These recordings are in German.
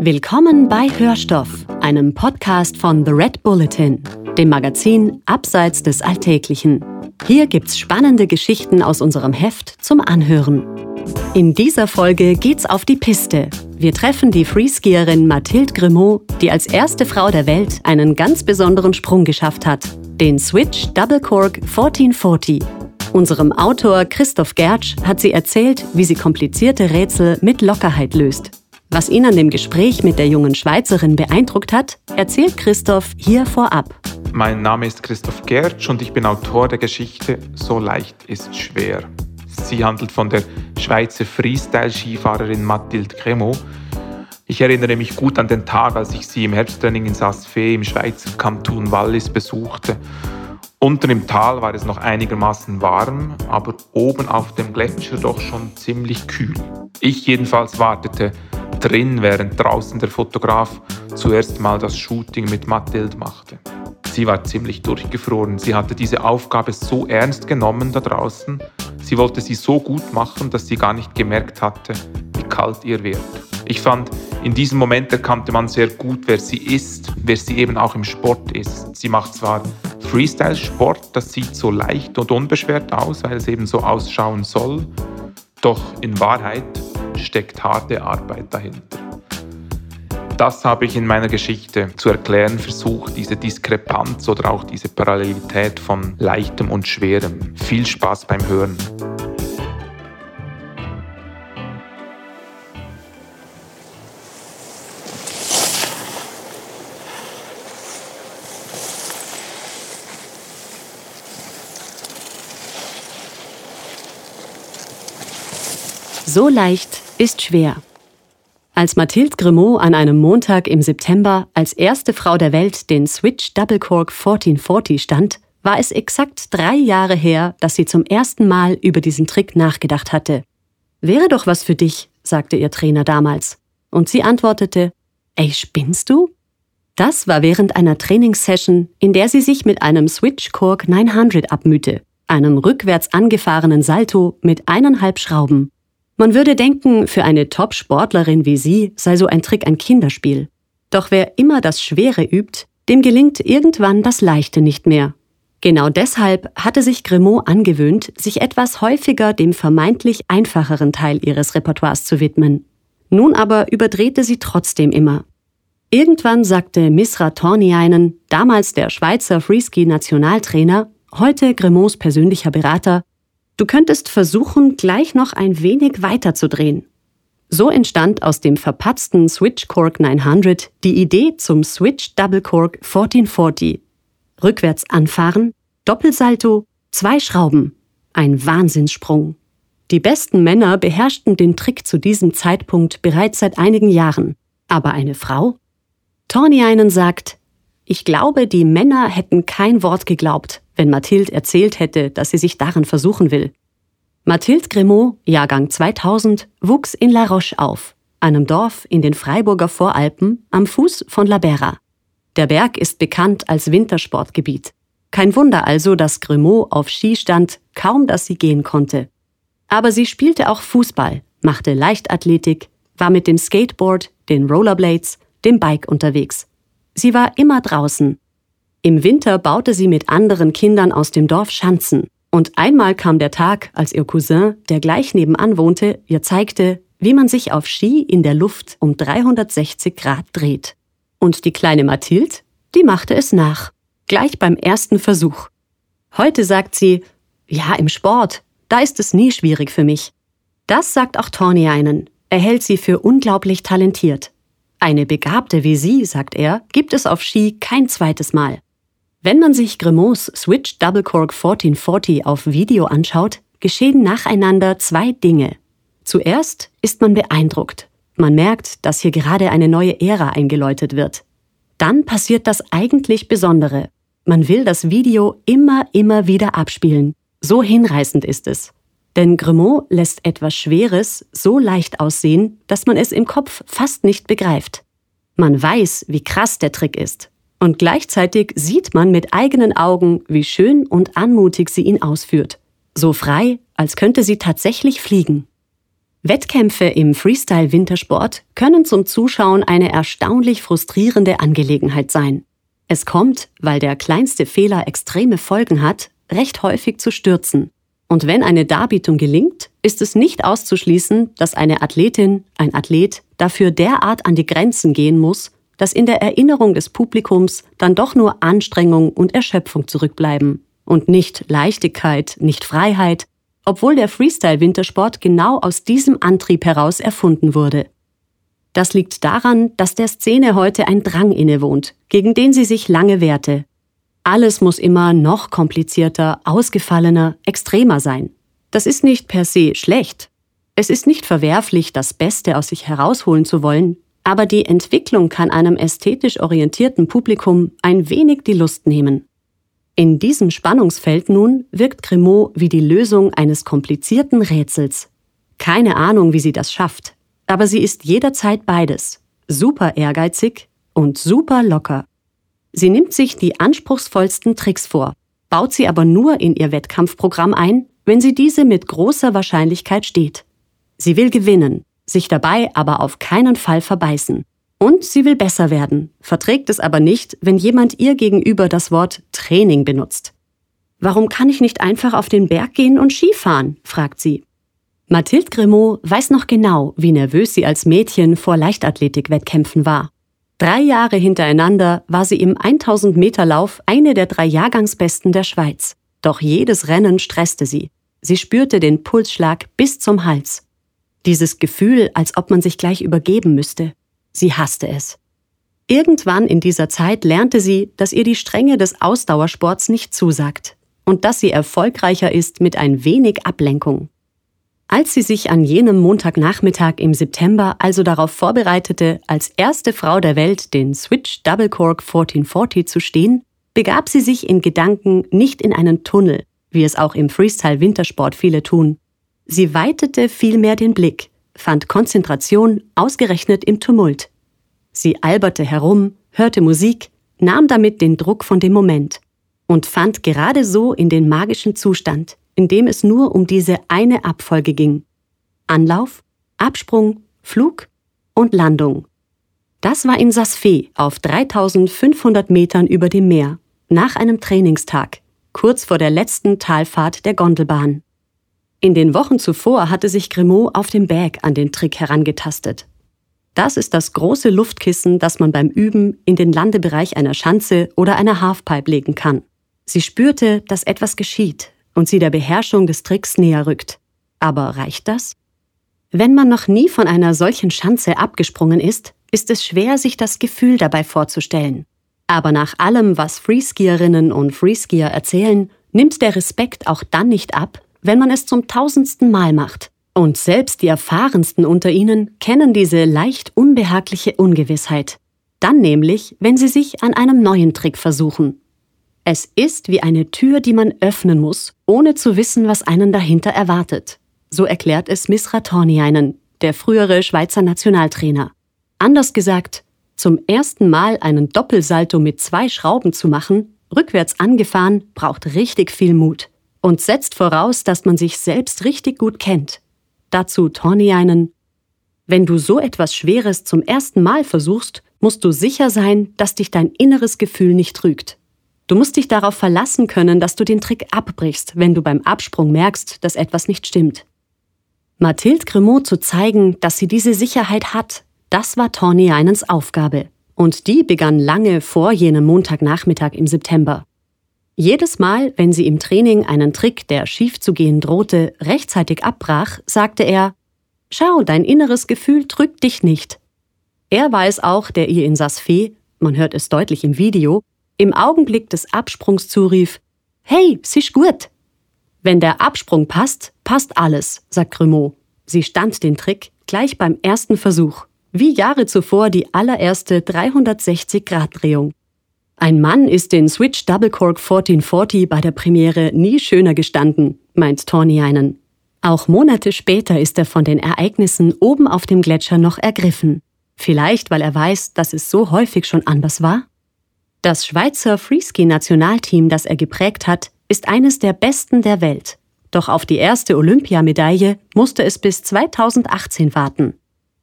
Willkommen bei Hörstoff, einem Podcast von The Red Bulletin, dem Magazin Abseits des Alltäglichen. Hier gibt's spannende Geschichten aus unserem Heft zum Anhören. In dieser Folge geht's auf die Piste. Wir treffen die Freeskierin Mathilde Grimaud, die als erste Frau der Welt einen ganz besonderen Sprung geschafft hat, den Switch Double Cork 1440. Unserem Autor Christoph Gertsch hat sie erzählt, wie sie komplizierte Rätsel mit Lockerheit löst. Was ihn an dem Gespräch mit der jungen Schweizerin beeindruckt hat, erzählt Christoph hier vorab. Mein Name ist Christoph Gertsch und ich bin Autor der Geschichte So leicht ist schwer. Sie handelt von der Schweizer Freestyle-Skifahrerin Mathilde Cremot. Ich erinnere mich gut an den Tag, als ich sie im Herbsttraining in Saas-Fee im Schweizer Kanton Wallis besuchte. Unten im Tal war es noch einigermaßen warm, aber oben auf dem Gletscher doch schon ziemlich kühl. Ich jedenfalls wartete drin, während draußen der Fotograf zuerst mal das Shooting mit Mathilde machte. Sie war ziemlich durchgefroren. Sie hatte diese Aufgabe so ernst genommen da draußen. Sie wollte sie so gut machen, dass sie gar nicht gemerkt hatte, wie kalt ihr wird. Ich fand, in diesem Moment erkannte man sehr gut, wer sie ist, wer sie eben auch im Sport ist. Sie macht zwar Freestyle-Sport, das sieht so leicht und unbeschwert aus, weil es eben so ausschauen soll, doch in Wahrheit steckt harte Arbeit dahinter. Das habe ich in meiner Geschichte zu erklären versucht, diese Diskrepanz oder auch diese Parallelität von Leichtem und Schwerem. Viel Spaß beim Hören. So leicht ist schwer. Als Mathilde Grimaud an einem Montag im September als erste Frau der Welt den Switch Double Cork 1440 stand, war es exakt drei Jahre her, dass sie zum ersten Mal über diesen Trick nachgedacht hatte. Wäre doch was für dich, sagte ihr Trainer damals. Und sie antwortete, Ey, spinnst du? Das war während einer Trainingssession, in der sie sich mit einem Switch Cork 900 abmühte, einem rückwärts angefahrenen Salto mit eineinhalb Schrauben. Man würde denken, für eine Top-Sportlerin wie sie sei so ein Trick ein Kinderspiel. Doch wer immer das Schwere übt, dem gelingt irgendwann das Leichte nicht mehr. Genau deshalb hatte sich Grimaud angewöhnt, sich etwas häufiger dem vermeintlich einfacheren Teil ihres Repertoires zu widmen. Nun aber überdrehte sie trotzdem immer. Irgendwann sagte Misra Torniainen, damals der Schweizer Freeski-Nationaltrainer, heute Grimauds persönlicher Berater, Du könntest versuchen, gleich noch ein wenig weiter zu drehen. So entstand aus dem verpatzten Switch Cork 900 die Idee zum Switch Double Cork 1440. Rückwärts anfahren, Doppelsalto, zwei Schrauben. Ein Wahnsinnssprung. Die besten Männer beherrschten den Trick zu diesem Zeitpunkt bereits seit einigen Jahren. Aber eine Frau? Torniainen sagt, ich glaube, die Männer hätten kein Wort geglaubt, wenn Mathilde erzählt hätte, dass sie sich darin versuchen will. Mathilde Grimaud, Jahrgang 2000, wuchs in La Roche auf, einem Dorf in den Freiburger Voralpen am Fuß von La Berra. Der Berg ist bekannt als Wintersportgebiet. Kein Wunder also, dass Grimaud auf Ski stand, kaum dass sie gehen konnte. Aber sie spielte auch Fußball, machte Leichtathletik, war mit dem Skateboard, den Rollerblades, dem Bike unterwegs. Sie war immer draußen, im Winter baute sie mit anderen Kindern aus dem Dorf Schanzen. Und einmal kam der Tag, als ihr Cousin, der gleich nebenan wohnte, ihr zeigte, wie man sich auf Ski in der Luft um 360 Grad dreht. Und die kleine Mathilde, die machte es nach. Gleich beim ersten Versuch. Heute sagt sie, ja, im Sport, da ist es nie schwierig für mich. Das sagt auch Torniainen. Er hält sie für unglaublich talentiert. Eine Begabte wie sie, sagt er, gibt es auf Ski kein zweites Mal. Wenn man sich Grimauds Switch Double Cork 1440 auf Video anschaut, geschehen nacheinander zwei Dinge. Zuerst ist man beeindruckt. Man merkt, dass hier gerade eine neue Ära eingeläutet wird. Dann passiert das eigentlich Besondere. Man will das Video immer, immer wieder abspielen. So hinreißend ist es. Denn Grimaud lässt etwas Schweres so leicht aussehen, dass man es im Kopf fast nicht begreift. Man weiß, wie krass der Trick ist und gleichzeitig sieht man mit eigenen Augen, wie schön und anmutig sie ihn ausführt. So frei, als könnte sie tatsächlich fliegen. Wettkämpfe im Freestyle-Wintersport können zum Zuschauen eine erstaunlich frustrierende Angelegenheit sein. Es kommt, weil der kleinste Fehler extreme Folgen hat, recht häufig zu Stürzen. Und wenn eine Darbietung gelingt, ist es nicht auszuschließen, dass eine Athletin, ein Athlet dafür derart an die Grenzen gehen muss, dass in der Erinnerung des Publikums dann doch nur Anstrengung und Erschöpfung zurückbleiben und nicht Leichtigkeit, nicht Freiheit, obwohl der Freestyle-Wintersport genau aus diesem Antrieb heraus erfunden wurde. Das liegt daran, dass der Szene heute ein Drang innewohnt, gegen den sie sich lange wehrte. Alles muss immer noch komplizierter, ausgefallener, extremer sein. Das ist nicht per se schlecht. Es ist nicht verwerflich, das Beste aus sich herausholen zu wollen, aber die Entwicklung kann einem ästhetisch orientierten Publikum ein wenig die Lust nehmen. In diesem Spannungsfeld nun wirkt Grimaud wie die Lösung eines komplizierten Rätsels. Keine Ahnung, wie sie das schafft, aber sie ist jederzeit beides. Super ehrgeizig und super locker. Sie nimmt sich die anspruchsvollsten Tricks vor, baut sie aber nur in ihr Wettkampfprogramm ein, wenn sie diese mit großer Wahrscheinlichkeit steht. Sie will gewinnen, sich dabei aber auf keinen Fall verbeißen. Und sie will besser werden, verträgt es aber nicht, wenn jemand ihr gegenüber das Wort Training benutzt. Warum kann ich nicht einfach auf den Berg gehen und Skifahren? fragt sie. Mathilde Grimaud weiß noch genau, wie nervös sie als Mädchen vor Leichtathletik-Wettkämpfen war. Drei Jahre hintereinander war sie im 1000 Meter Lauf eine der drei Jahrgangsbesten der Schweiz. Doch jedes Rennen stresste sie. Sie spürte den Pulsschlag bis zum Hals. Dieses Gefühl, als ob man sich gleich übergeben müsste. Sie hasste es. Irgendwann in dieser Zeit lernte sie, dass ihr die Strenge des Ausdauersports nicht zusagt und dass sie erfolgreicher ist mit ein wenig Ablenkung. Als sie sich an jenem Montagnachmittag im September also darauf vorbereitete, als erste Frau der Welt den Switch Double Cork 1440 zu stehen, begab sie sich in Gedanken nicht in einen Tunnel, wie es auch im Freestyle-Wintersport viele tun. Sie weitete vielmehr den Blick fand Konzentration ausgerechnet im Tumult. Sie alberte herum, hörte Musik, nahm damit den Druck von dem Moment und fand gerade so in den magischen Zustand, in dem es nur um diese eine Abfolge ging. Anlauf, Absprung, Flug und Landung. Das war in Sasfee auf 3500 Metern über dem Meer, nach einem Trainingstag, kurz vor der letzten Talfahrt der Gondelbahn. In den Wochen zuvor hatte sich Grimaud auf dem Bag an den Trick herangetastet. Das ist das große Luftkissen, das man beim Üben in den Landebereich einer Schanze oder einer Halfpipe legen kann. Sie spürte, dass etwas geschieht und sie der Beherrschung des Tricks näher rückt. Aber reicht das? Wenn man noch nie von einer solchen Schanze abgesprungen ist, ist es schwer, sich das Gefühl dabei vorzustellen. Aber nach allem, was Freeskierinnen und Freeskier erzählen, nimmt der Respekt auch dann nicht ab, wenn man es zum tausendsten Mal macht. Und selbst die erfahrensten unter ihnen kennen diese leicht unbehagliche Ungewissheit. Dann nämlich, wenn sie sich an einem neuen Trick versuchen. Es ist wie eine Tür, die man öffnen muss, ohne zu wissen, was einen dahinter erwartet. So erklärt es Misra Torniainen, der frühere Schweizer Nationaltrainer. Anders gesagt, zum ersten Mal einen Doppelsalto mit zwei Schrauben zu machen, rückwärts angefahren, braucht richtig viel Mut und setzt voraus, dass man sich selbst richtig gut kennt. Dazu einen. Wenn du so etwas Schweres zum ersten Mal versuchst, musst du sicher sein, dass dich dein inneres Gefühl nicht trügt. Du musst dich darauf verlassen können, dass du den Trick abbrichst, wenn du beim Absprung merkst, dass etwas nicht stimmt. Mathilde Grimaud zu zeigen, dass sie diese Sicherheit hat, das war Einens Aufgabe. Und die begann lange vor jenem Montagnachmittag im September. Jedes Mal, wenn sie im Training einen Trick, der schief zu gehen drohte, rechtzeitig abbrach, sagte er, Schau, dein inneres Gefühl trügt dich nicht. Er war es auch, der ihr in Sasfee, man hört es deutlich im Video, im Augenblick des Absprungs zurief, Hey, sisch gut! Wenn der Absprung passt, passt alles, sagt Grimaud. Sie stand den Trick gleich beim ersten Versuch, wie Jahre zuvor die allererste 360-Grad-Drehung. Ein Mann ist den Switch Double Cork 1440 bei der Premiere nie schöner gestanden, meint Torniainen. Auch Monate später ist er von den Ereignissen oben auf dem Gletscher noch ergriffen. Vielleicht, weil er weiß, dass es so häufig schon anders war? Das Schweizer Freeski-Nationalteam, das er geprägt hat, ist eines der besten der Welt. Doch auf die erste Olympiamedaille musste es bis 2018 warten.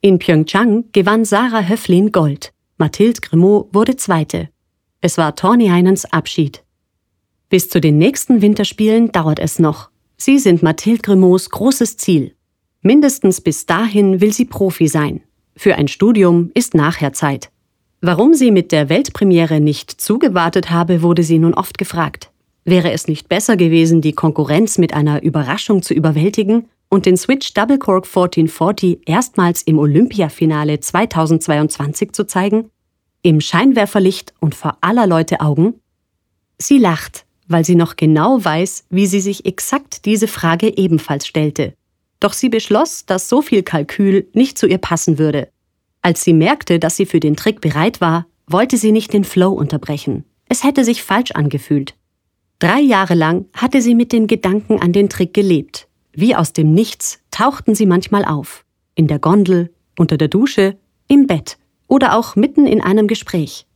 In Pyeongchang gewann Sarah Höflin Gold. Mathilde Grimaud wurde Zweite. Es war Torniainens Abschied. Bis zu den nächsten Winterspielen dauert es noch. Sie sind Mathilde Grimauds großes Ziel. Mindestens bis dahin will sie Profi sein. Für ein Studium ist nachher Zeit. Warum sie mit der Weltpremiere nicht zugewartet habe, wurde sie nun oft gefragt. Wäre es nicht besser gewesen, die Konkurrenz mit einer Überraschung zu überwältigen und den Switch Double Cork 1440 erstmals im Olympiafinale 2022 zu zeigen? Im Scheinwerferlicht und vor aller Leute Augen? Sie lacht, weil sie noch genau weiß, wie sie sich exakt diese Frage ebenfalls stellte. Doch sie beschloss, dass so viel Kalkül nicht zu ihr passen würde. Als sie merkte, dass sie für den Trick bereit war, wollte sie nicht den Flow unterbrechen. Es hätte sich falsch angefühlt. Drei Jahre lang hatte sie mit den Gedanken an den Trick gelebt. Wie aus dem Nichts tauchten sie manchmal auf. In der Gondel, unter der Dusche, im Bett oder auch mitten in einem Gespräch.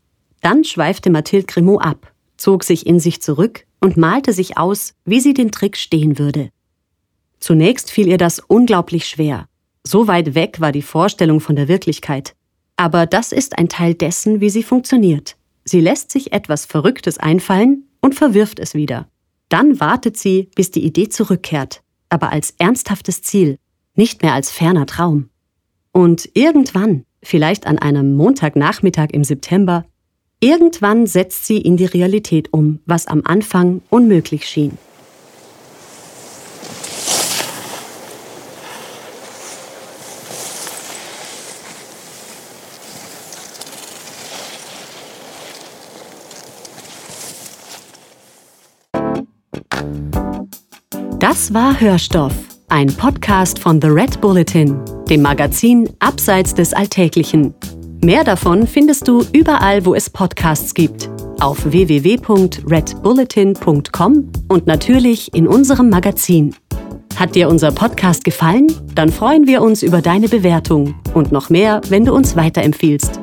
Dann schweifte Mathilde Grimaud ab, zog sich in sich zurück und malte sich aus, wie sie den Trick stehen würde. Zunächst fiel ihr das unglaublich schwer. So weit weg war die Vorstellung von der Wirklichkeit. Aber das ist ein Teil dessen, wie sie funktioniert. Sie lässt sich etwas Verrücktes einfallen und verwirft es wieder. Dann wartet sie, bis die Idee zurückkehrt, aber als ernsthaftes Ziel, nicht mehr als ferner Traum. Und irgendwann, vielleicht an einem Montagnachmittag im September, irgendwann setzt sie in die Realität um, was am Anfang unmöglich schien. Das war Hörstoff, ein Podcast von The Red Bulletin, dem Magazin Abseits des Alltäglichen. Mehr davon findest du überall, wo es Podcasts gibt, auf www.redbulletin.com und natürlich in unserem Magazin. Hat dir unser Podcast gefallen? Dann freuen wir uns über deine Bewertung und noch mehr, wenn du uns weiterempfiehlst.